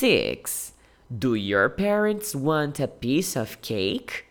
6. Do your parents want a piece of cake?